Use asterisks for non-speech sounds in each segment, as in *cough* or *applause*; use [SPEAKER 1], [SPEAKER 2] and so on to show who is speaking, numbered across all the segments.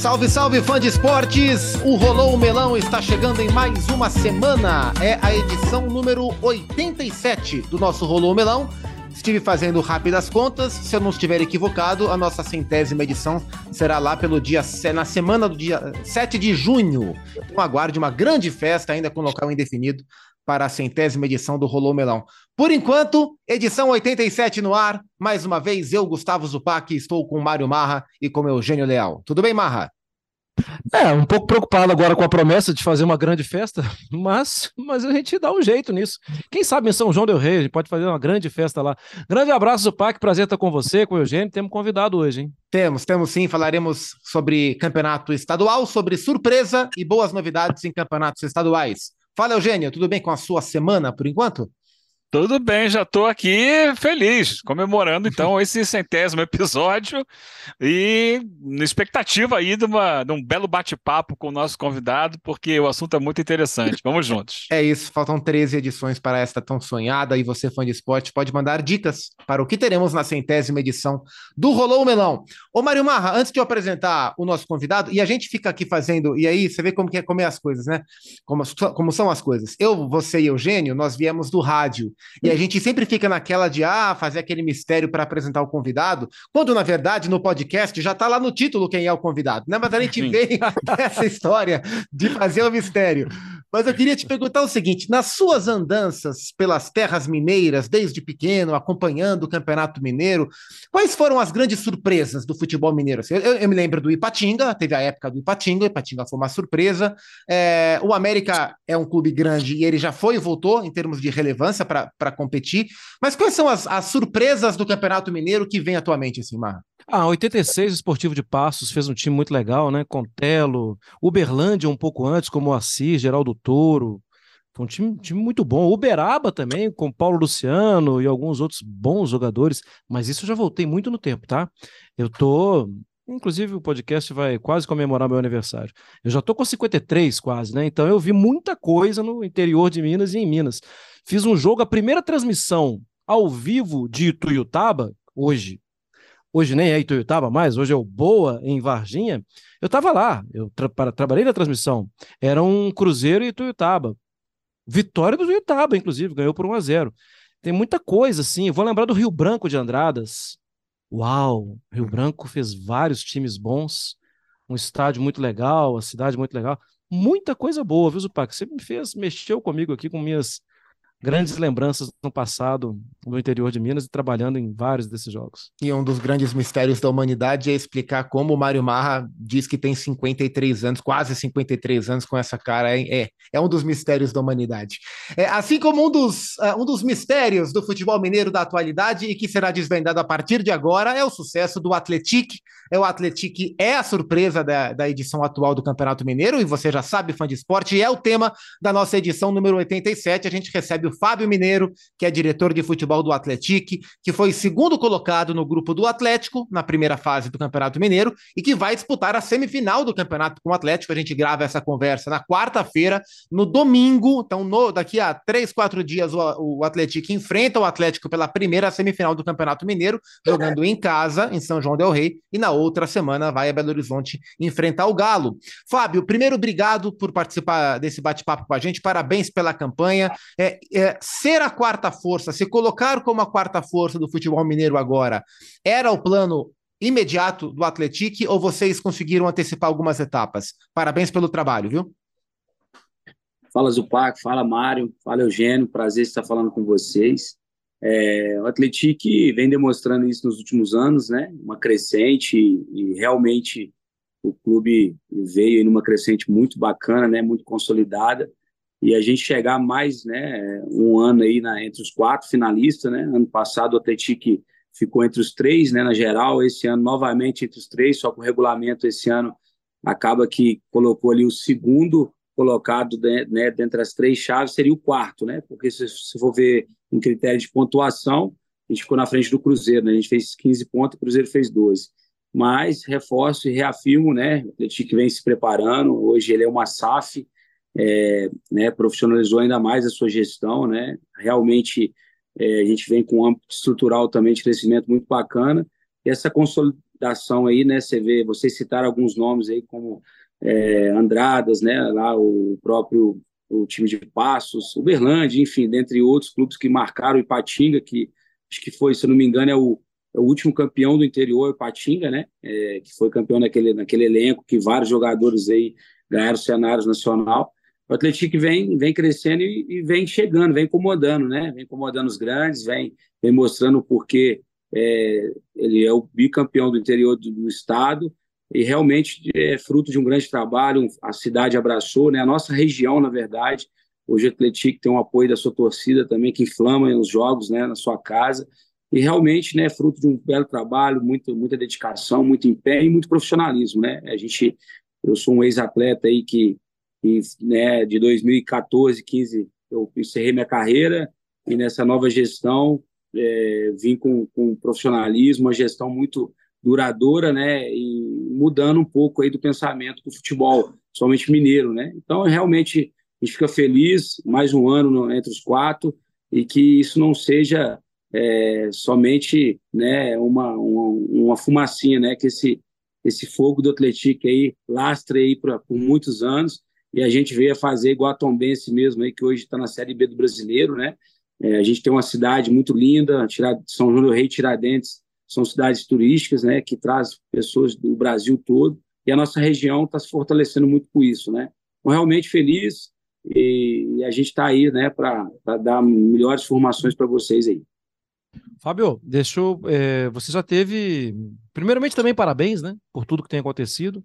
[SPEAKER 1] Salve, salve, fã de esportes! O Rolou o Melão está chegando em mais uma semana. É a edição número 87 do nosso Rolou o Melão. Estive fazendo rápidas contas. Se eu não estiver equivocado, a nossa centésima edição será lá pelo dia na semana do dia 7 de junho. Então aguarde uma grande festa ainda com local indefinido para a centésima edição do Rolou Melão. Por enquanto, edição 87 no ar. Mais uma vez, eu, Gustavo Zupac, estou com Mário Marra e com Eugênio Leal. Tudo bem, Marra?
[SPEAKER 2] É, um pouco preocupado agora com a promessa de fazer uma grande festa, *laughs* mas, mas a gente dá um jeito nisso. Quem sabe em São João del Rei, a gente pode fazer uma grande festa lá. Grande abraço, Zupac, prazer estar com você, com o Eugênio. Temos convidado hoje, hein?
[SPEAKER 1] Temos, temos sim. Falaremos sobre campeonato estadual, sobre surpresa e boas novidades em campeonatos estaduais. Fala, Eugênio, tudo bem com a sua semana por enquanto?
[SPEAKER 3] Tudo bem, já estou aqui feliz, comemorando então *laughs* esse centésimo episódio e na expectativa aí de, uma, de um belo bate-papo com o nosso convidado, porque o assunto é muito interessante. Vamos juntos.
[SPEAKER 1] É isso, faltam 13 edições para esta tão sonhada e você, fã de esporte, pode mandar dicas para o que teremos na centésima edição do Rolou o Melão. Ô, Mário Marra, antes de eu apresentar o nosso convidado, e a gente fica aqui fazendo, e aí você vê como que é comer as coisas, né? Como, como são as coisas. Eu, você e Eugênio, nós viemos do rádio. E a gente sempre fica naquela de ah, fazer aquele mistério para apresentar o convidado, quando na verdade no podcast já está lá no título quem é o convidado, né? Mas a gente Sim. vem *laughs* essa história de fazer o mistério. Mas eu queria te perguntar o seguinte: nas suas andanças pelas terras mineiras, desde pequeno, acompanhando o Campeonato Mineiro, quais foram as grandes surpresas do futebol mineiro? Eu, eu, eu me lembro do Ipatinga, teve a época do Ipatinga, o Ipatinga foi uma surpresa. É, o América é um clube grande e ele já foi e voltou em termos de relevância para competir. Mas quais são as, as surpresas do Campeonato Mineiro que vem atualmente, assim, Marra?
[SPEAKER 2] Ah, 86, o Esportivo de Passos fez um time muito legal, né? Contelo, Uberlândia um pouco antes, como o Assis, Geraldo Toro. Foi um time, time muito bom. Uberaba também, com Paulo Luciano e alguns outros bons jogadores. Mas isso eu já voltei muito no tempo, tá? Eu tô. Inclusive, o podcast vai quase comemorar meu aniversário. Eu já tô com 53 quase, né? Então eu vi muita coisa no interior de Minas e em Minas. Fiz um jogo, a primeira transmissão ao vivo de Ituiutaba, hoje, hoje nem é Ituiutaba mais, hoje é o Boa, em Varginha, eu estava lá, eu tra trabalhei na transmissão. Era um Cruzeiro e Ituiutaba. Vitória do Ituiutaba, inclusive, ganhou por 1 a 0 Tem muita coisa, assim. Eu vou lembrar do Rio Branco de Andradas. Uau! Rio Branco fez vários times bons, um estádio muito legal, a cidade muito legal. Muita coisa boa, viu, Zupac? Você me fez, mexeu comigo aqui com minhas grandes lembranças no passado no interior de Minas e trabalhando em vários desses jogos.
[SPEAKER 1] E um dos grandes mistérios da humanidade é explicar como o Mário Marra diz que tem 53 anos, quase 53 anos com essa cara. É, é um dos mistérios da humanidade. É, assim como um dos, uh, um dos mistérios do futebol mineiro da atualidade e que será desvendado a partir de agora é o sucesso do Atletique. É, o Atletique é a surpresa da, da edição atual do Campeonato Mineiro e você já sabe, fã de esporte, é o tema da nossa edição número 87. A gente recebe o Fábio Mineiro, que é diretor de futebol do Atlético, que foi segundo colocado no grupo do Atlético na primeira fase do Campeonato Mineiro e que vai disputar a semifinal do Campeonato com o Atlético. A gente grava essa conversa na quarta-feira, no domingo. Então, no, daqui a três, quatro dias, o, o Atlético enfrenta o Atlético pela primeira semifinal do Campeonato Mineiro, jogando em casa, em São João Del Rei, e na outra semana vai a Belo Horizonte enfrentar o Galo. Fábio, primeiro, obrigado por participar desse bate-papo com a gente. Parabéns pela campanha. É, é ser a quarta força, se colocar como a quarta força do futebol mineiro agora, era o plano imediato do Atlético ou vocês conseguiram antecipar algumas etapas? Parabéns pelo trabalho, viu?
[SPEAKER 4] Fala Zupac, fala Mário, fala Eugênio, prazer estar falando com vocês. É, o Atlético vem demonstrando isso nos últimos anos, né? Uma crescente e, realmente o clube veio em uma crescente muito bacana, né? Muito consolidada e a gente chegar mais né, um ano aí na, entre os quatro finalistas, né? Ano passado o Atlético ficou entre os três, né, na geral, esse ano novamente entre os três, só que o regulamento esse ano acaba que colocou ali o segundo colocado né, dentre as três chaves seria o quarto, né? Porque se, se for ver em critério de pontuação, a gente ficou na frente do Cruzeiro, né? A gente fez 15 pontos, o Cruzeiro fez 12. Mas reforço e reafirmo, né? O Atlético vem se preparando, hoje ele é uma SAF, é, né, profissionalizou ainda mais a sua gestão, né? Realmente é, a gente vem com um âmbito estrutural também de crescimento muito bacana e essa consolidação aí, né? Você vê, vocês citaram alguns nomes aí como é, Andradas, né? Lá o próprio o time de Passos, o Berlândia, enfim, dentre outros clubes que marcaram o Ipatinga, que acho que foi, se não me engano, é o, é o último campeão do interior, Ipatinga, né? É, que foi campeão naquele, naquele elenco, que vários jogadores aí ganharam cenários nacional. O Atlético vem, vem crescendo e, e, vem chegando, vem incomodando, né? Vem incomodando os grandes, vem, vem mostrando o porquê é, ele é o bicampeão do interior do, do, estado e realmente é fruto de um grande trabalho. A cidade abraçou, né? A nossa região, na verdade. Hoje o Atlético tem um apoio da sua torcida também que inflama os jogos, né? Na sua casa e realmente, né? Fruto de um belo trabalho, muito, muita dedicação, muito empenho e muito profissionalismo, né? A gente, eu sou um ex-atleta aí que, que, né? De 2014, 15 eu encerrei minha carreira e nessa nova gestão é, vim com, com profissionalismo, uma gestão muito duradoura, né, e mudando um pouco aí do pensamento do futebol, somente mineiro, né. Então, realmente, a gente fica feliz, mais um ano no, entre os quatro, e que isso não seja é, somente, né, uma, uma, uma fumacinha, né, que esse, esse fogo do Atlético aí lastre aí pra, por muitos anos, e a gente veio a fazer igual a Tombense mesmo aí, que hoje está na Série B do Brasileiro, né, é, a gente tem uma cidade muito linda, São João do Rei Tiradentes são cidades turísticas, né, que traz pessoas do Brasil todo, e a nossa região está se fortalecendo muito com isso, né. Então, realmente feliz e, a gente está aí, né, para dar melhores formações para vocês aí.
[SPEAKER 2] Fábio, deixa eu, é, você já teve, primeiramente também parabéns, né, por tudo que tem acontecido.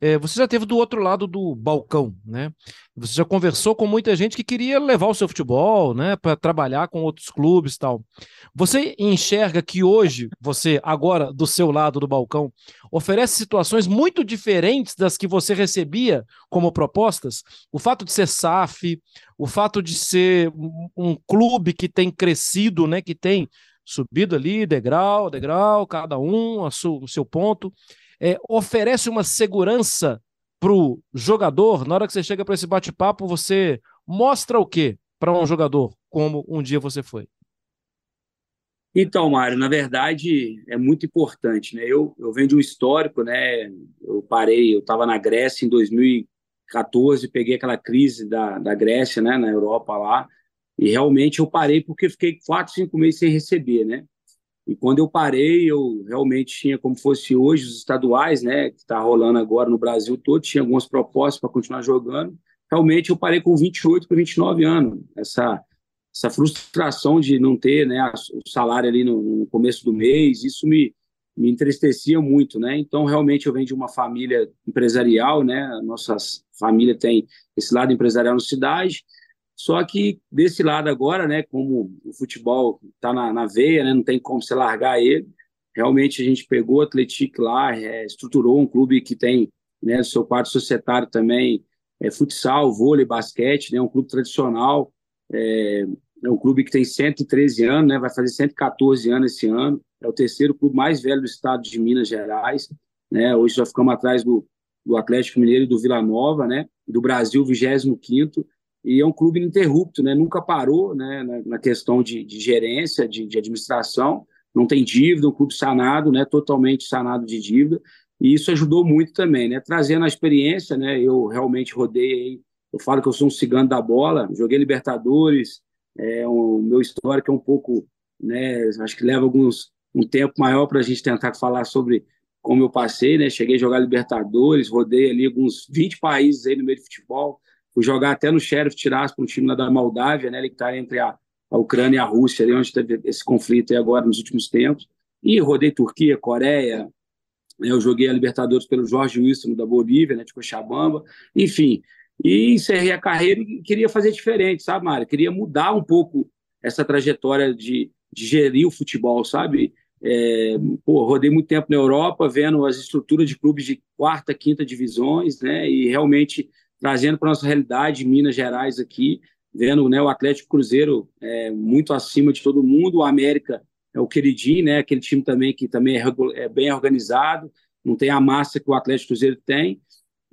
[SPEAKER 2] É, você já teve do outro lado do balcão, né? Você já conversou com muita gente que queria levar o seu futebol, né, para trabalhar com outros clubes, tal. Você enxerga que hoje você, agora do seu lado do balcão, oferece situações muito diferentes das que você recebia como propostas? O fato de ser SAF, o fato de ser um clube que tem crescido, né, que tem subido ali, degrau, degrau, cada um a su, o seu ponto, é, oferece uma segurança para o jogador. Na hora que você chega para esse bate-papo, você mostra o quê para um jogador, como um dia você foi?
[SPEAKER 4] Então, Mário, na verdade é muito importante, né? Eu, eu venho de um histórico, né? Eu parei, eu estava na Grécia em 2014, peguei aquela crise da, da Grécia, né? Na Europa lá, e realmente eu parei porque fiquei quatro, cinco meses sem receber, né? E quando eu parei, eu realmente tinha como fosse hoje os estaduais, né? Que está rolando agora no Brasil todo, tinha algumas propostas para continuar jogando. Realmente eu parei com 28 para 29 anos. Essa, essa frustração de não ter né, o salário ali no, no começo do mês, isso me, me entristecia muito, né? Então, realmente, eu venho de uma família empresarial, né? Nossa família tem esse lado empresarial na cidade, só que desse lado agora, né, como o futebol está na, na, veia, né, não tem como você largar ele. Realmente a gente pegou o Atlético lá, é, estruturou um clube que tem, né, seu quadro societário também, é, futsal, vôlei, basquete, né, um clube tradicional, é, é um clube que tem 113 anos, né, vai fazer 114 anos esse ano. É o terceiro clube mais velho do estado de Minas Gerais. Né, hoje já ficamos atrás do, do Atlético Mineiro e do Vila Nova, né, do Brasil, 25 quinto e é um clube ininterrupto, né? Nunca parou, né? Na, na questão de, de gerência, de, de, administração, não tem dívida, um clube sanado, né? Totalmente sanado de dívida, e isso ajudou muito também, né? Trazendo a experiência, né? Eu realmente rodei, eu falo que eu sou um cigano da bola, joguei Libertadores, é, o meu histórico é um pouco, né? Acho que leva alguns um tempo maior para a gente tentar falar sobre como eu passei, né? Cheguei a jogar Libertadores, rodei ali alguns 20 países aí no meio de futebol jogar até no Sheriff Tiraspol, um time lá da Moldávia, né, ele que está entre a, a, Ucrânia e a Rússia, ali onde teve esse conflito aí agora nos últimos tempos. E rodei Turquia, Coreia, né, eu joguei a Libertadores pelo Jorge Wilson da Bolívia, né, de Cochabamba, enfim. E encerrei a carreira e queria fazer diferente, sabe, Mário? Queria mudar um pouco essa trajetória de, de gerir o futebol, sabe? É, pô, rodei muito tempo na Europa, vendo as estruturas de clubes de quarta, quinta divisões, né? E realmente trazendo para nossa realidade Minas Gerais aqui, vendo né, o Atlético Cruzeiro é, muito acima de todo mundo, o América é o queridinho, né, aquele time também que também é, é bem organizado, não tem a massa que o Atlético Cruzeiro tem,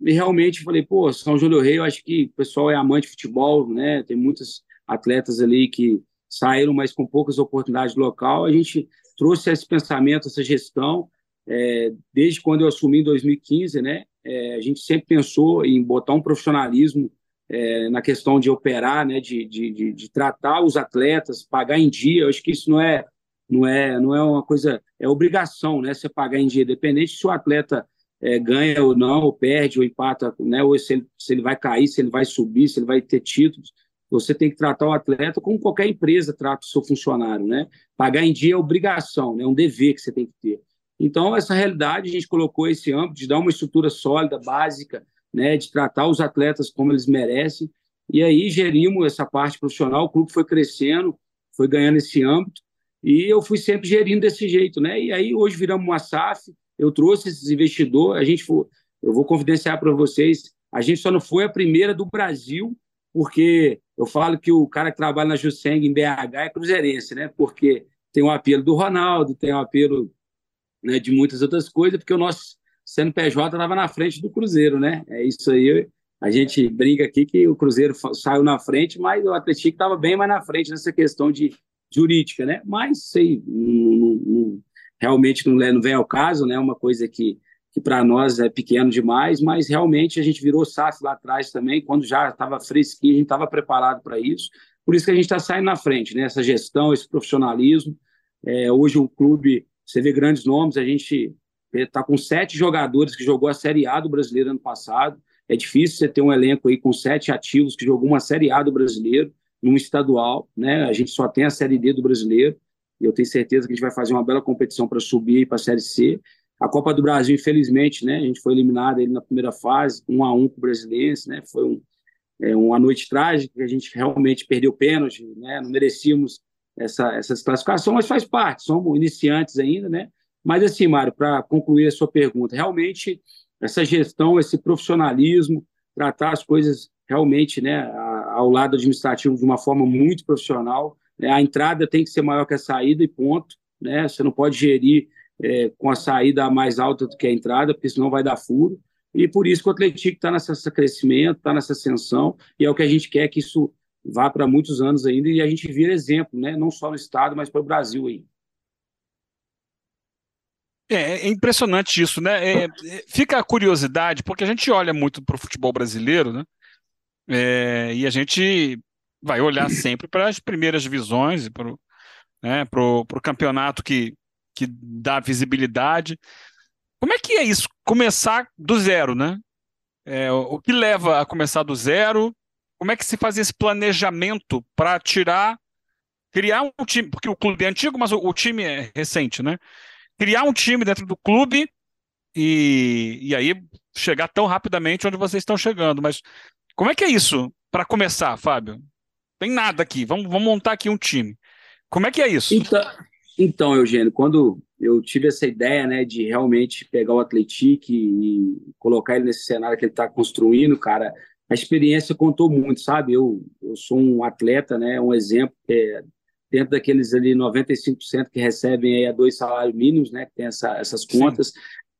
[SPEAKER 4] e realmente falei, pô, São João do Rei, eu acho que o pessoal é amante de futebol, né, tem muitos atletas ali que saíram, mas com poucas oportunidades local, a gente trouxe esse pensamento, essa gestão, é, desde quando eu assumi em 2015, né, é, a gente sempre pensou em botar um profissionalismo é, na questão de operar, né, de, de, de, de, tratar os atletas, pagar em dia. Eu acho que isso não é, não é, não é uma coisa, é obrigação, né, você pagar em dia, independente se o atleta é, ganha ou não, ou perde, ou empata, né, ou se ele, se ele vai cair, se ele vai subir, se ele vai ter títulos. Você tem que tratar o atleta como qualquer empresa trata o seu funcionário, né? Pagar em dia é obrigação, é né? um dever que você tem que ter. Então, essa realidade, a gente colocou esse âmbito de dar uma estrutura sólida, básica, né, de tratar os atletas como eles merecem. E aí gerimos essa parte profissional, o clube foi crescendo, foi ganhando esse âmbito, e eu fui sempre gerindo desse jeito, né? E aí hoje viramos uma SAF, eu trouxe esses investidores, a gente foi, eu vou confidenciar para vocês, a gente só não foi a primeira do Brasil, porque eu falo que o cara que trabalha na Jusseng em BH é cruzeirense, né? Porque tem o apelo do Ronaldo, tem o apelo né, de muitas outras coisas, porque o nosso CNPJ estava na frente do Cruzeiro, né? É isso aí. A gente brinca aqui que o Cruzeiro saiu na frente, mas o Atlético estava bem mais na frente nessa questão de jurídica, né? Mas sei, não, não, realmente não, não vem ao caso, né? Uma coisa que, que para nós é pequeno demais, mas realmente a gente virou SAF lá atrás também, quando já estava fresquinho, a gente estava preparado para isso. Por isso que a gente está saindo na frente, né? Essa gestão, esse profissionalismo. É, hoje o clube você vê grandes nomes, a gente está com sete jogadores que jogou a Série A do Brasileiro ano passado. É difícil você ter um elenco aí com sete ativos que jogou uma Série A do Brasileiro, num estadual, né? A gente só tem a Série D do Brasileiro. E eu tenho certeza que a gente vai fazer uma bela competição para subir para a Série C. A Copa do Brasil, infelizmente, né? A gente foi eliminado ele na primeira fase, um a um com o Brasiliense, né? Foi um, é, uma noite trágica, a gente realmente perdeu pênalti, né? Não merecíamos essa, essa classificação, mas faz parte, somos iniciantes ainda, né? Mas assim, Mário, para concluir a sua pergunta, realmente essa gestão, esse profissionalismo, tratar as coisas realmente né, ao lado administrativo de uma forma muito profissional. Né? A entrada tem que ser maior que a saída e ponto. Né? Você não pode gerir é, com a saída mais alta do que a entrada, porque senão vai dar furo. E por isso que o Atlético está nesse crescimento, está nessa ascensão, e é o que a gente quer que isso vá para muitos anos ainda e a gente vira exemplo, né? não só no Estado, mas para o Brasil aí.
[SPEAKER 3] É, é impressionante isso, né? É, é, fica a curiosidade, porque a gente olha muito para o futebol brasileiro, né? É, e a gente vai olhar sempre para as primeiras divisões, para o né, pro, pro campeonato que, que dá visibilidade. Como é que é isso? Começar do zero, né? É, o que leva a começar do zero? Como é que se faz esse planejamento para tirar, criar um time, porque o clube é antigo, mas o, o, time é recente, né? Criar um time dentro do clube e, e aí chegar tão rapidamente onde vocês estão chegando. Mas como é que é isso para começar, Fábio? Tem nada aqui, vamos, vamos montar aqui um time. Como é que é isso?
[SPEAKER 4] Então, então, Eugênio, quando eu tive essa ideia né, de realmente pegar o Atlético e colocar ele nesse cenário que ele está construindo, cara, a experiência contou muito, sabe? Eu, eu sou um atleta, né? Um exemplo, é, dentro daqueles ali 95% que recebem aí a dois salários mínimos, né? Que tem essa, essas contas.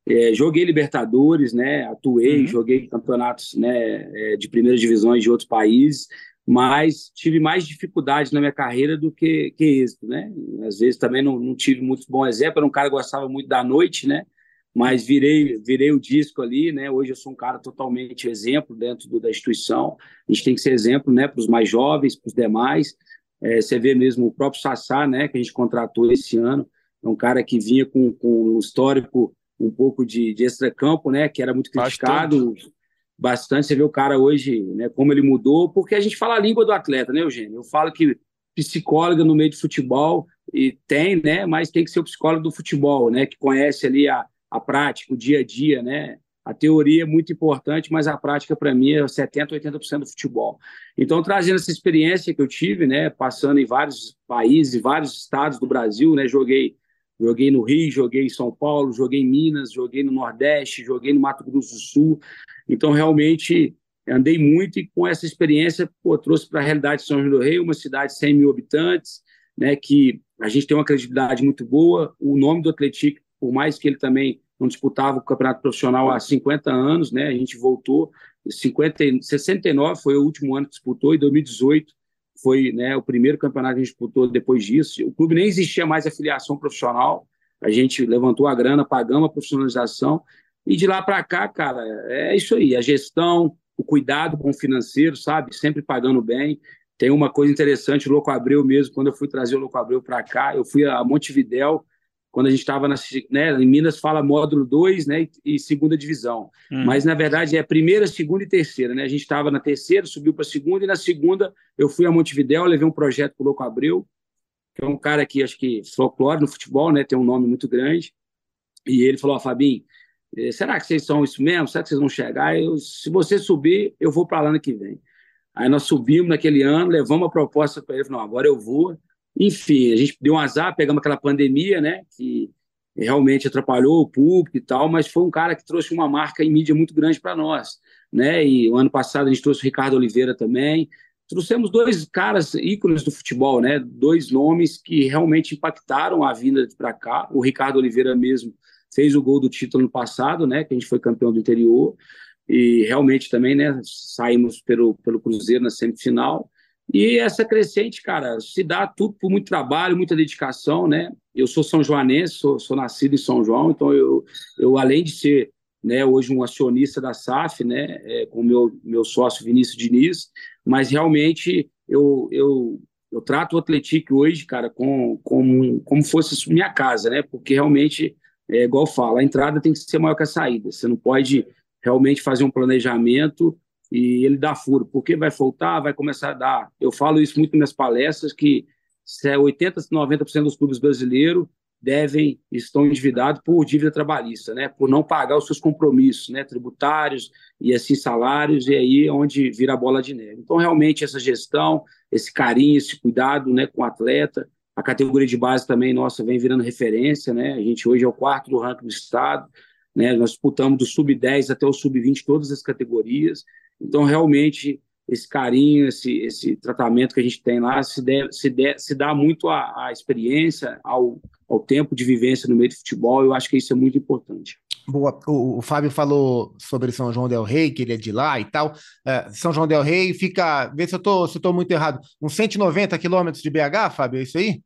[SPEAKER 4] É, joguei Libertadores, né? Atuei, uhum. joguei campeonatos né, é, de primeiras divisões de outros países, mas tive mais dificuldade na minha carreira do que, que êxito, né? Às vezes também não, não tive muito bom exemplo, era um cara que gostava muito da noite, né? Mas virei, virei o disco ali, né? Hoje eu sou um cara totalmente exemplo dentro do, da instituição. A gente tem que ser exemplo, né, para os mais jovens, para os demais. É, você vê mesmo o próprio Sassá, né, que a gente contratou esse ano, é um cara que vinha com, com um histórico um pouco de, de extracampo, né, que era muito criticado, bastante. bastante. Você vê o cara hoje, né, como ele mudou, porque a gente fala a língua do atleta, né, Eugênio? Eu falo que psicóloga no meio do futebol e tem, né, mas tem que ser o psicólogo do futebol, né, que conhece ali a a prática, o dia a dia, né? A teoria é muito importante, mas a prática, para mim, é 70%, 80% do futebol. Então, trazendo essa experiência que eu tive, né, passando em vários países, vários estados do Brasil, né, joguei, joguei no Rio, joguei em São Paulo, joguei em Minas, joguei no Nordeste, joguei no Mato Grosso do Sul. Então, realmente, andei muito e com essa experiência, pô, trouxe para a realidade de São João do Rei, uma cidade de 100 mil habitantes, né, que a gente tem uma credibilidade muito boa. O nome do Atlético, por mais que ele também não disputava o campeonato profissional há 50 anos, né? A gente voltou, 50, 69 foi o último ano que disputou, e 2018 foi né, o primeiro campeonato que a gente disputou depois disso. O clube nem existia mais afiliação profissional, A gente levantou a grana, pagamos a profissionalização, e de lá para cá, cara, é isso aí, a gestão, o cuidado com o financeiro, sabe? Sempre pagando bem. Tem uma coisa interessante, o Louco Abreu mesmo, quando eu fui trazer o Louco Abreu para cá, eu fui a Montevidéu, quando a gente estava né, em Minas fala módulo 2 né, e, segunda divisão. Hum. Mas, na verdade, é primeira, segunda e terceira. Né? A gente estava na terceira, subiu para a segunda, e na segunda eu fui a Montevidéu, levei um projeto para o Louco Abreu, que é um cara que acho que folclore no futebol, né, tem um nome muito grande. E ele falou: oh, Fabinho, eh, será que vocês são isso mesmo? Será que vocês vão chegar? Eu, se você subir, eu vou para lá ano que vem. Aí nós subimos naquele ano, levamos a proposta para ele, falou, não, agora eu vou. Enfim, a gente deu um azar, pegamos aquela pandemia, né, que realmente atrapalhou o público e tal, mas foi um cara que trouxe uma marca em mídia muito grande para nós, né? E o ano passado a gente trouxe o Ricardo Oliveira também. Trouxemos dois caras ícones do futebol, né? Dois nomes que realmente impactaram a vinda para cá. O Ricardo Oliveira mesmo fez o gol do título no passado, né? Que a gente foi campeão do interior e realmente também, né? Saímos pelo pelo Cruzeiro na semifinal e essa crescente, cara, se dá tudo por muito trabalho, muita dedicação, né? Eu sou são joanense, sou, sou nascido em São João, então eu, eu além de ser né, hoje um acionista da SAF, né, é, com meu, meu sócio Vinícius Diniz, mas realmente eu, eu, eu trato o Atlético hoje, cara, com, com, como fosse minha casa, né? Porque realmente, é igual fala, a entrada tem que ser maior que a saída. Você não pode realmente fazer um planejamento e ele dá furo, porque vai faltar, vai começar a dar. Eu falo isso muito nas palestras, que 80%, 90% dos clubes brasileiros devem, estão endividados por dívida trabalhista, né? por não pagar os seus compromissos né? tributários e assim salários, e aí é onde vira a bola de neve. Então, realmente, essa gestão, esse carinho, esse cuidado né, com o atleta, a categoria de base também, nossa, vem virando referência, né? A gente hoje é o quarto do ranking do estado, né? Nós disputamos do sub-10 até o sub-20 todas as categorias. Então, realmente, esse carinho, esse, esse tratamento que a gente tem lá se, deve, se, de, se dá muito à, à experiência, ao, ao tempo de vivência no meio do futebol. Eu acho que isso é muito importante.
[SPEAKER 1] Boa. O, o, Fábio falou sobre São João del Rei, que ele é de lá e tal. É, São João del Rei fica, vê se eu tô, se muito errado, uns 190 quilômetros de BH, Fábio, é isso aí?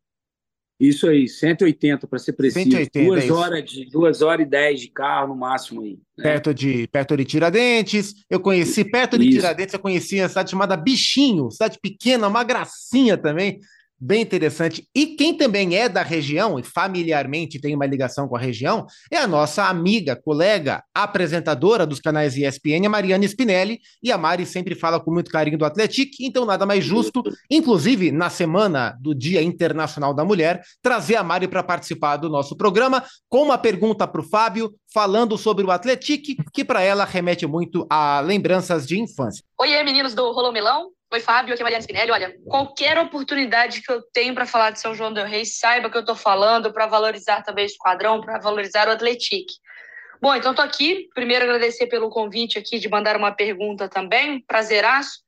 [SPEAKER 4] Isso aí, 180 para ser preciso. 180, duas é horas de duas horas e dez de carro no máximo aí.
[SPEAKER 1] Né? Perto de perto de Tiradentes. Eu conheci perto de isso. Tiradentes, eu conheci a cidade chamada Bichinho, cidade pequena, uma gracinha também. Bem interessante. E quem também é da região e familiarmente tem uma ligação com a região é a nossa amiga, colega, apresentadora dos canais ESPN, a Mariana Spinelli. E a Mari sempre fala com muito carinho do Atlético, então nada mais justo, inclusive na semana do Dia Internacional da Mulher, trazer a Mari para participar do nosso programa com uma pergunta para o Fábio, falando sobre o Atlético, que para ela remete muito a lembranças de infância.
[SPEAKER 5] Oi, meninos do Rolô Milão. Oi, Fábio, aqui é Mariana Spinelli. Olha, qualquer oportunidade que eu tenho para falar de São João del Rei, saiba que eu estou falando para valorizar também o esquadrão, para valorizar o Atlético. Bom, então estou aqui. Primeiro, agradecer pelo convite aqui de mandar uma pergunta também. Prazeraço.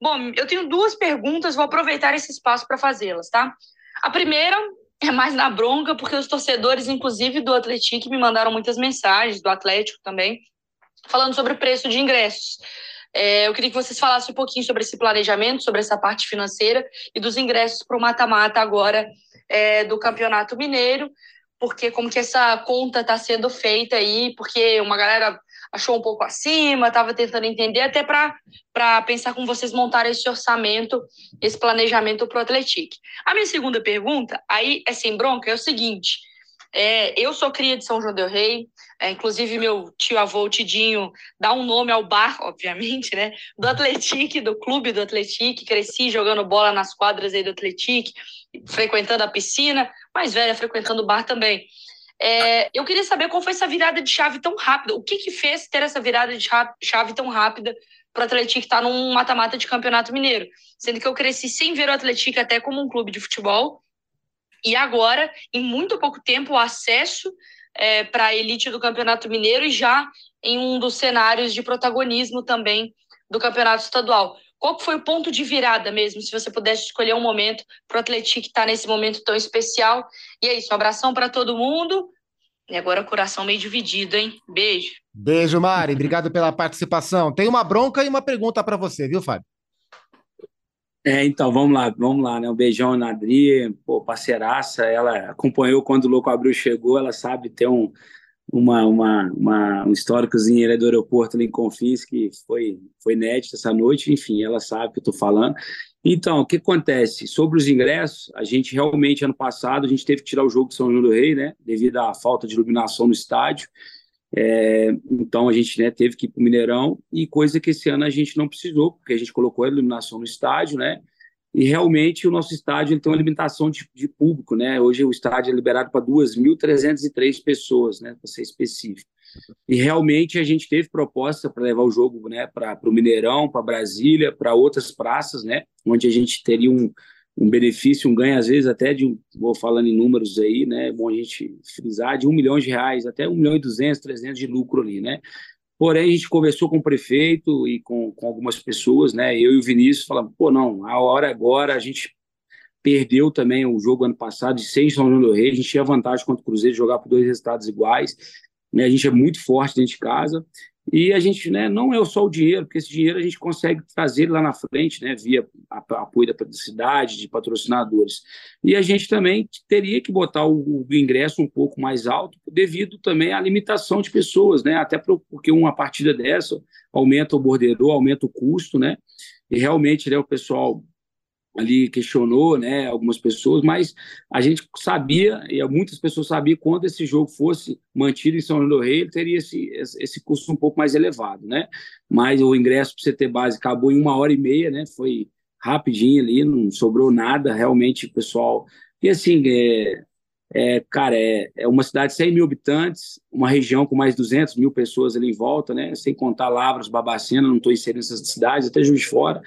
[SPEAKER 5] Bom, eu tenho duas perguntas, vou aproveitar esse espaço para fazê-las, tá? A primeira é mais na bronca, porque os torcedores, inclusive do Atlético, me mandaram muitas mensagens, do Atlético também, falando sobre o preço de ingressos. É, eu queria que vocês falassem um pouquinho sobre esse planejamento, sobre essa parte financeira e dos ingressos para o mata-mata agora é, do Campeonato Mineiro, porque como que essa conta está sendo feita aí, porque uma galera achou um pouco acima, estava tentando entender, até para pensar como vocês montaram esse orçamento, esse planejamento para o Atlético. A minha segunda pergunta, aí é sem bronca, é o seguinte, é, eu sou cria de São João del Rei, é, inclusive meu tio-avô, Tidinho, dá um nome ao bar, *laughs* obviamente, né? Do Atlético, do clube do Atlético, cresci jogando bola nas quadras aí do Atlético, frequentando a piscina, mais velha frequentando o bar também. É, eu queria saber qual foi essa virada de chave tão rápida, o que que fez ter essa virada de chave tão rápida para o Atlético estar tá num mata-mata de campeonato mineiro, sendo que eu cresci sem ver o Atlético até como um clube de futebol, e agora, em muito pouco tempo, o acesso é, para a elite do Campeonato Mineiro e já em um dos cenários de protagonismo também do Campeonato Estadual. Qual foi o ponto de virada mesmo, se você pudesse escolher um momento para o Atlético estar tá nesse momento tão especial? E é isso, um abração para todo mundo. E agora o coração meio dividido, hein? Beijo.
[SPEAKER 1] Beijo, Mari. Obrigado pela participação. Tem uma bronca e uma pergunta para você, viu, Fábio?
[SPEAKER 4] É, então, vamos lá, vamos lá, né? Um beijão na Adri, pô, parceiraça, ela acompanhou quando o Louco Abril chegou, ela sabe ter um, uma, uma, uma, um históricozinho é do aeroporto ali em Confins, que foi, foi inédito essa noite, enfim, ela sabe o que eu estou falando. Então, o que acontece? Sobre os ingressos, a gente realmente, ano passado, a gente teve que tirar o jogo de São João do Rei, né, devido à falta de iluminação no estádio, é, então a gente né, teve que ir para o Mineirão, e coisa que esse ano a gente não precisou, porque a gente colocou a iluminação no estádio, né, e realmente o nosso estádio ele tem uma limitação de, de público, né? Hoje o estádio é liberado para 2.303 pessoas, né? Para ser específico. E realmente a gente teve proposta para levar o jogo, né? Para o Mineirão, para Brasília, para outras praças, né? Onde a gente teria um, um benefício, um ganho às vezes até de, vou falando em números aí, né? É bom a gente frisar de um milhão de reais até um milhão e duzentos, trezentos de lucro ali, né? Porém, a gente conversou com o prefeito e com, com algumas pessoas, né? Eu e o Vinícius falamos, pô, não, a hora agora, a gente perdeu também o jogo ano passado de seis São João do Rei, a gente tinha vantagem contra o Cruzeiro de jogar por dois resultados iguais, né? A gente é muito forte dentro de casa e a gente, né, não é só o dinheiro, porque esse dinheiro a gente consegue trazer lá na frente, né, via apoio da cidade, de patrocinadores. E a gente também teria que botar o, o, ingresso um pouco mais alto, devido também à limitação de pessoas, né, até porque uma partida dessa aumenta o bordeiro, aumenta o custo, né, e realmente né, o pessoal ali questionou, né, algumas pessoas, mas a gente sabia, e muitas pessoas sabiam, quando esse jogo fosse mantido em São João do Rei, ele teria esse, esse custo um pouco mais elevado, né, mas o ingresso para o CT Base acabou em uma hora e meia, né, foi rapidinho ali, não sobrou nada, realmente pessoal, e assim, é, é, cara, é, é uma cidade de 100 mil habitantes, uma região com mais de 200 mil pessoas ali em volta, né, sem contar Lavras, Babacena, não estou inserindo essas cidades, até Juiz de Fora,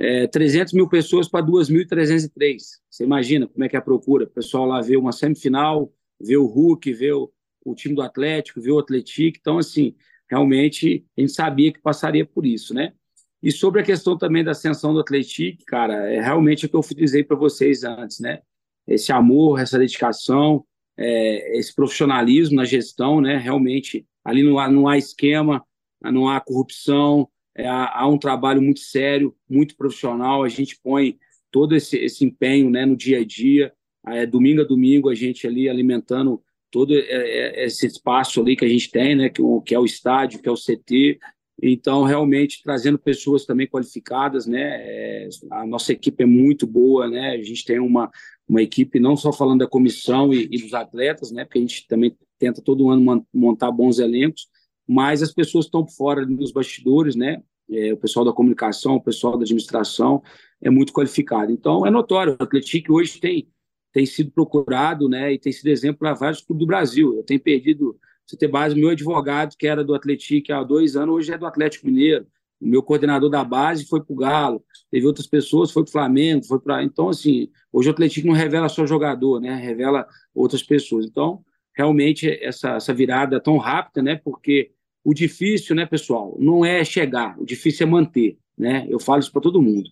[SPEAKER 4] é, 300 mil pessoas para 2.303. Você imagina como é que é a procura? O pessoal lá vê uma semifinal, vê o Hulk, vê o, o time do Atlético, vê o Atlético. Então, assim, realmente a gente sabia que passaria por isso, né? E sobre a questão também da ascensão do Atlético, cara, é realmente o que eu dizei para vocês antes, né? Esse amor, essa dedicação, é, esse profissionalismo na gestão, né? Realmente, ali não há, não há esquema, não há corrupção, é, há um trabalho muito sério, muito profissional, a gente põe todo esse, esse empenho né, no dia a dia, é, domingo a domingo a gente ali alimentando todo é, é, esse espaço ali que a gente tem, né, que, que é o estádio, que é o CT, então realmente trazendo pessoas também qualificadas, né, é, a nossa equipe é muito boa, né, a gente tem uma, uma equipe não só falando da comissão e, e dos atletas, né, porque a gente também tenta todo ano montar bons elencos, mas as pessoas estão fora dos bastidores, né? É, o pessoal da comunicação, o pessoal da administração é muito qualificado. Então, é notório, o Atlético hoje tem, tem sido procurado né, e tem sido exemplo para vários clubes do Brasil. Eu tenho perdido, você ter base, meu advogado, que era do Atlético há dois anos, hoje é do Atlético Mineiro. O meu coordenador da base foi para o Galo, teve outras pessoas, foi para o Flamengo, foi para. Então, assim, hoje o Atlético não revela só jogador, né? Revela outras pessoas. Então, realmente, essa, essa virada tão rápida, né? Porque o difícil, né, pessoal, não é chegar, o difícil é manter, né? Eu falo isso para todo mundo.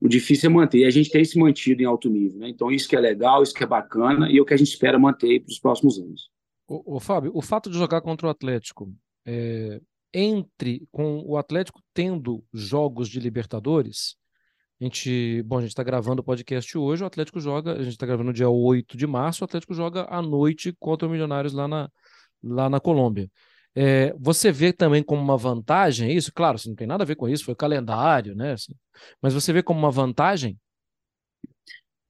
[SPEAKER 4] O difícil é manter, e a gente tem se mantido em alto nível, né? Então, isso que é legal, isso que é bacana, e é o que a gente espera manter para os próximos anos.
[SPEAKER 2] O, Fábio, o fato de jogar contra o Atlético, é, entre com o Atlético tendo jogos de Libertadores, a gente, bom, a gente está gravando o podcast hoje, o Atlético joga, a gente está gravando dia 8 de março, o Atlético joga à noite contra o Milionários lá na, lá na Colômbia. É, você vê também como uma vantagem isso? Claro, isso não tem nada a ver com isso, foi calendário, né? Assim, mas você vê como uma vantagem?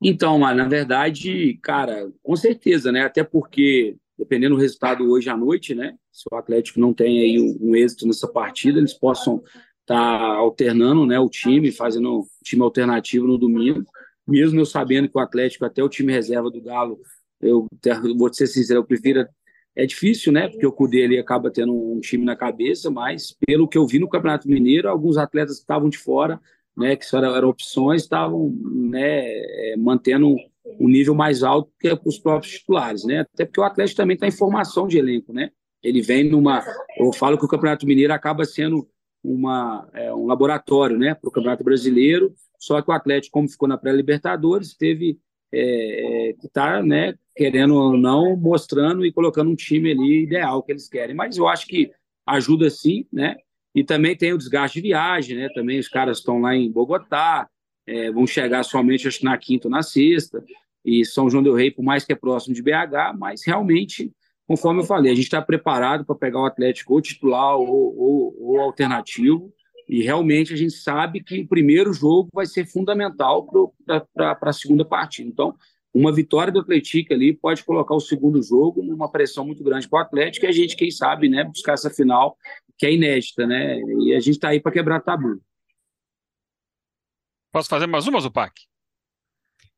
[SPEAKER 4] Então, mas na verdade, cara, com certeza, né? Até porque, dependendo do resultado hoje à noite, né? Se o Atlético não tem aí um, um êxito nessa partida, eles possam estar tá alternando né, o time, fazendo um time alternativo no domingo. Mesmo eu sabendo que o Atlético, até o time reserva do Galo, eu vou ser sincero, eu prefiro é difícil, né? Porque o Cudê ele acaba tendo um time na cabeça, mas pelo que eu vi no Campeonato Mineiro, alguns atletas que estavam de fora, né, que só eram opções, estavam né, é, mantendo um nível mais alto que os próprios titulares, né? Até porque o Atlético também está em formação de elenco, né? Ele vem numa. Eu falo que o Campeonato Mineiro acaba sendo uma, é, um laboratório, né, para o Campeonato Brasileiro. Só que o Atlético, como ficou na pré-Libertadores, teve é, é, que está, né, querendo ou não, mostrando e colocando um time ali ideal que eles querem. Mas eu acho que ajuda sim, né? E também tem o desgaste de viagem, né? Também os caras estão lá em Bogotá, é, vão chegar somente acho, na quinta ou na sexta, e São João del Rei, por mais que é próximo de BH, mas realmente, conforme eu falei, a gente está preparado para pegar o Atlético ou titular ou, ou, ou, alternativo, e realmente a gente sabe que o primeiro jogo vai ser fundamental para a segunda partida. Então, uma vitória do Atlético ali pode colocar o segundo jogo numa pressão muito grande para o Atlético, e a gente, quem sabe, né, buscar essa final que é inédita, né? E a gente está aí para quebrar tabu.
[SPEAKER 3] Posso fazer mais uma, Zupac?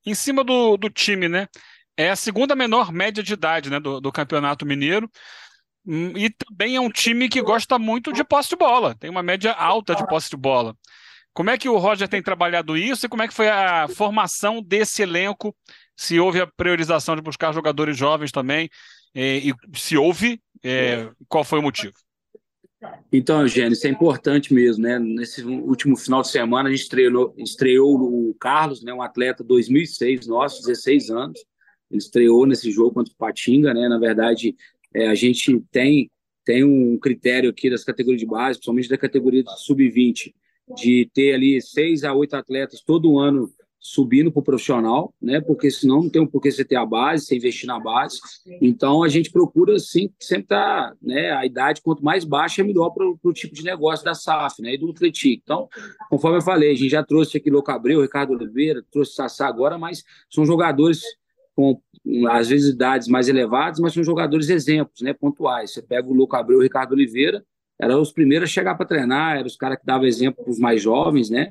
[SPEAKER 3] Em cima do, do time, né? É a segunda menor média de idade né, do, do Campeonato Mineiro. Hum, e também é um time que gosta muito de posse de bola, tem uma média alta de posse de bola. Como é que o Roger tem trabalhado isso e como é que foi a formação desse elenco? Se houve a priorização de buscar jogadores jovens também, e, e se houve, é, qual foi o motivo?
[SPEAKER 4] Então, Eugênio, isso é importante mesmo, né? Nesse último final de semana, a gente estreou, estreou o Carlos, né? um atleta 2006, nosso, 16 anos. Ele estreou nesse jogo contra o Patinga, né? Na verdade, é, a gente tem, tem um critério aqui das categorias de base, principalmente da categoria sub-20, de ter ali seis a oito atletas todo ano subindo para o profissional, né? Porque senão não tem um porquê você ter a base, você investir na base. Então a gente procura sim, sempre tá, né? A idade quanto mais baixa é melhor para o tipo de negócio da SAF, né? E do Atlético. Então, conforme eu falei, a gente já trouxe aqui Louco Abreu, Ricardo Oliveira, trouxe Sassá agora, mas são jogadores com às vezes idades mais elevadas, mas são jogadores exemplos, né? Pontuais. Você pega o Louco Abreu, Ricardo Oliveira, eram os primeiros a chegar para treinar, eram os caras que davam exemplo para os mais jovens, né?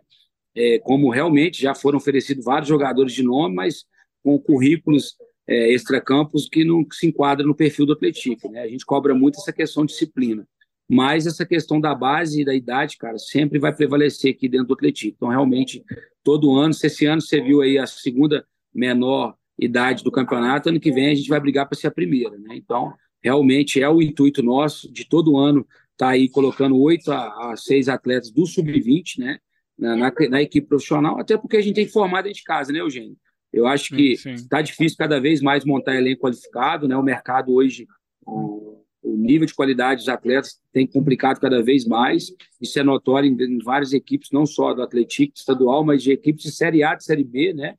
[SPEAKER 4] é, como realmente já foram oferecidos vários jogadores de nome, mas com currículos é, extracampos que não se enquadram no perfil do Atlético. Né? A gente cobra muito essa questão de disciplina. Mas essa questão da base e da idade, cara, sempre vai prevalecer aqui dentro do Atlético. Então, realmente, todo ano, se esse ano você viu aí a segunda menor idade do campeonato, ano que vem a gente vai brigar para ser a primeira. Né? Então, realmente é o intuito nosso de todo ano estar tá aí colocando oito a, a seis atletas do sub-20, né? na, na, na, equipe profissional, até porque a gente tem dentro de casa, né, Eugênio? Eu acho que está difícil cada vez mais montar elenco qualificado, né? O mercado hoje, o, o, nível de qualidade dos atletas tem complicado cada vez mais. Isso é notório em, em várias equipes, não só do Atlético estadual, mas de equipes de Série A, de Série B, né?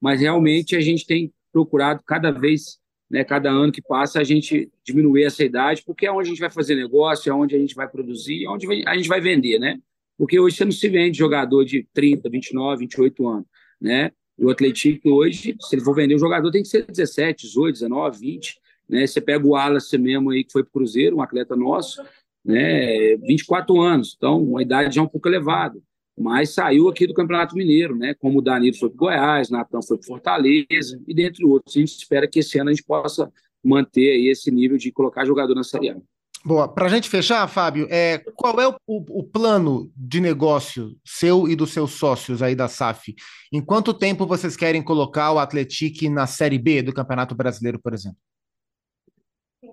[SPEAKER 4] Mas realmente a gente tem procurado cada vez, né, cada ano que passa, a gente diminuir essa idade, porque é onde a gente vai fazer negócio, é onde a gente vai produzir, é onde a gente vai vender, né? Porque hoje você não se vende jogador de 30, 29, 28 anos, né? O Atlético hoje, se ele for vender um jogador, tem que ser 17, 18, 19, 20, né? Você pega o Wallace mesmo aí, que foi para o Cruzeiro, um atleta nosso, né? 24 anos, então uma idade já um pouco elevada, mas saiu aqui do Campeonato Mineiro, né? Como o Danilo foi para o Goiás, Natan foi para Fortaleza, e dentre outros. A gente espera que esse ano a gente possa manter aí esse nível de colocar jogador na Série A.
[SPEAKER 1] Boa. Para a gente fechar, Fábio, é, qual é o, o, plano de negócio seu e dos seus sócios aí da SAF? Em quanto tempo vocês querem colocar o Atlético na Série B do Campeonato Brasileiro, por exemplo?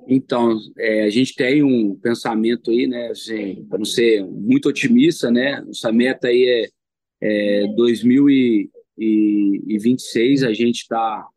[SPEAKER 4] Então, é, a gente tem um pensamento aí, né, assim, para não ser muito otimista, né, nossa meta aí é, é 2026, a gente está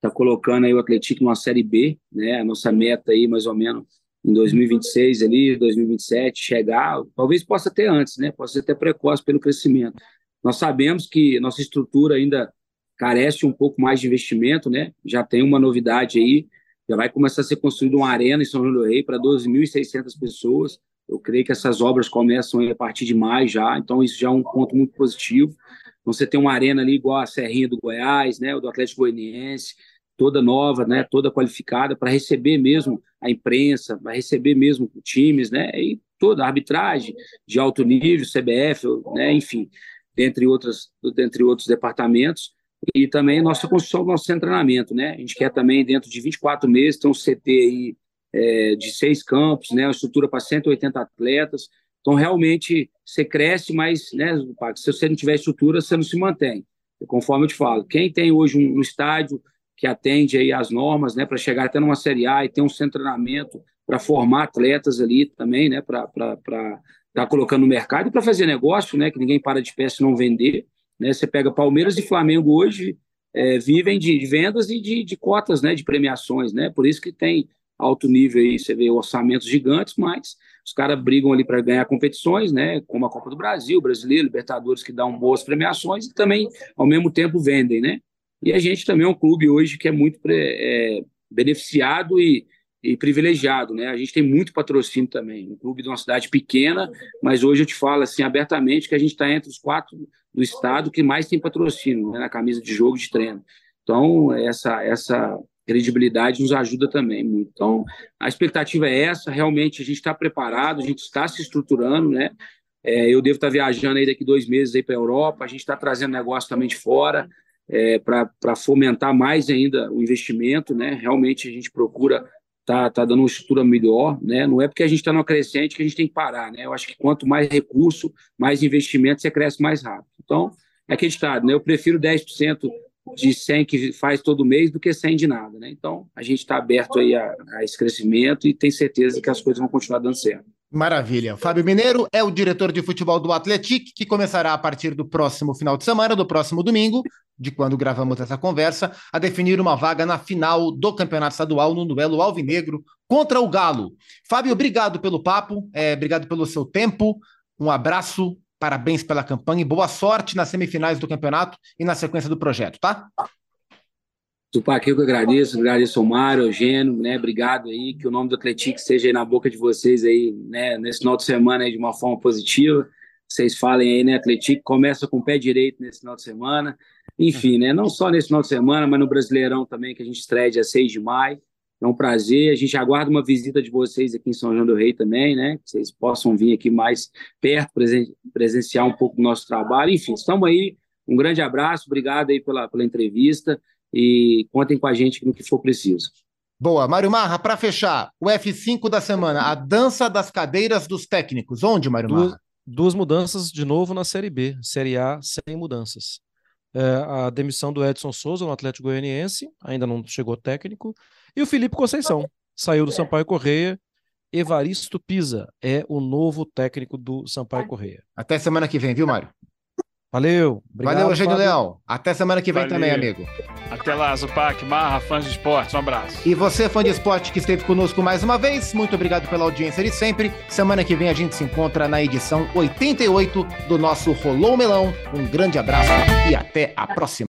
[SPEAKER 4] tá colocando aí o Atlético numa Série B, né, a nossa meta aí mais ou menos em 2026 ali, 2027, chegar, talvez possa ter antes, né? Possa ser até precoce pelo crescimento. Nós sabemos que nossa estrutura ainda carece um pouco mais de investimento, né? Já tem uma novidade aí, já vai começar a ser construída uma arena em São João do Rei para 12.600 pessoas. Eu creio que essas obras começam a partir de maio já, então isso já é um ponto muito positivo. Então, você tem uma arena ali igual a Serrinha do Goiás, né, do Atlético Goianiense, toda nova, né, toda qualificada para receber mesmo a imprensa, para receber mesmo times, né, e toda a arbitragem de alto nível, CBF, né, enfim, dentre outras, dentre outros departamentos e também nossa construção do nosso treinamento, né, a gente quer também dentro de 24 meses ter um CT aí é, de seis campos, né, uma estrutura para 180 atletas, então realmente você cresce, mas, né, se você não tiver estrutura, você não se mantém. Conforme eu te falo, quem tem hoje um, estádio que atende aí as normas, né, para chegar até numa Série A e ter um centro de treinamento para formar atletas ali também, né, para estar tá colocando no mercado e para fazer negócio, né, que ninguém para de pé se não vender, né, você pega Palmeiras e Flamengo hoje é, vivem de, vendas e de, de, cotas, né, de premiações, né, por isso que tem alto nível aí, você vê orçamentos gigantes, mas os caras brigam ali para ganhar competições, né, como a Copa do Brasil, Brasileiro, Libertadores, que dão boas premiações e também, ao mesmo tempo, vendem, né? E a gente também é um clube hoje que é muito é, beneficiado e, e privilegiado, né? A gente tem muito patrocínio também, um clube de uma cidade pequena, mas hoje eu te falo assim abertamente que a gente está entre os quatro do estado que mais tem patrocínio né, na camisa de jogo de treino. Então essa essa credibilidade nos ajuda também muito. Então a expectativa é essa, realmente a gente está preparado, a gente está se estruturando, né? É, eu devo estar tá viajando aí daqui dois meses aí para a Europa, a gente está trazendo negócio também de fora. É, para fomentar mais ainda o investimento, né? Realmente a gente procura tá, tá dando uma estrutura melhor, né? Não é porque a gente está numa crescente que a gente tem que parar, né? Eu acho que quanto mais recurso, mais investimento, você cresce mais rápido. Então, é acreditado, né? Eu prefiro 10% de 100 que faz todo mês do que 100 de nada, né? Então, a gente está aberto aí a, a esse crescimento e tem certeza que as coisas vão continuar dando certo.
[SPEAKER 1] Maravilha. Fábio Mineiro é o diretor de futebol do Atlético, que começará a partir do próximo final de semana, do próximo domingo, de quando gravamos essa conversa, a definir uma vaga na final do Campeonato Estadual no duelo Alvinegro contra o Galo. Fábio, obrigado pelo papo, é, obrigado pelo seu tempo, um abraço, parabéns pela campanha e boa sorte nas semifinais do campeonato e na sequência do projeto, tá?
[SPEAKER 4] Tupac, eu que agradeço, agradeço ao Mário, ao Gênio, né? Obrigado aí, que o nome do Atlético seja aí na boca de vocês aí, né? Nesse final de semana aí de uma forma positiva. Vocês falem aí, né? Atlético começa com o pé direito nesse final de semana. Enfim, né? Não só nesse final de semana, mas no Brasileirão também, que a gente estreia dia 6 de maio. É um prazer. A gente aguarda uma visita de vocês aqui em São João do Rei também, né? Que vocês possam vir aqui mais perto, presen presenciar um pouco do nosso trabalho. Enfim, estamos aí. Um grande abraço, obrigado aí pela, pela entrevista e contem com a gente no que for preciso.
[SPEAKER 1] Boa. Mário Marra, para fechar, o F5 da semana, a dança das cadeiras dos técnicos. Onde, Mário Marra?
[SPEAKER 2] Duas, duas mudanças de novo na Série B. Série A, sem mudanças. É, a demissão do Edson Souza no Atlético Goianiense, ainda não chegou técnico. E o Felipe Conceição, saiu do Sampaio Correia. Evaristo Pisa é o novo técnico do Sampaio Correia.
[SPEAKER 1] Até semana que vem, viu, Mário?
[SPEAKER 2] Valeu.
[SPEAKER 1] Obrigado, Valeu, Eugênio Leão. Até semana que vem Valeu. também, amigo.
[SPEAKER 3] Até lá, Zupac, Marra, fãs de esporte. Um abraço.
[SPEAKER 1] E você, fã de esporte, que esteve conosco mais uma vez, muito obrigado pela audiência de sempre. Semana que vem a gente se encontra na edição 88 do nosso Rolou Melão. Um grande abraço e até a próxima.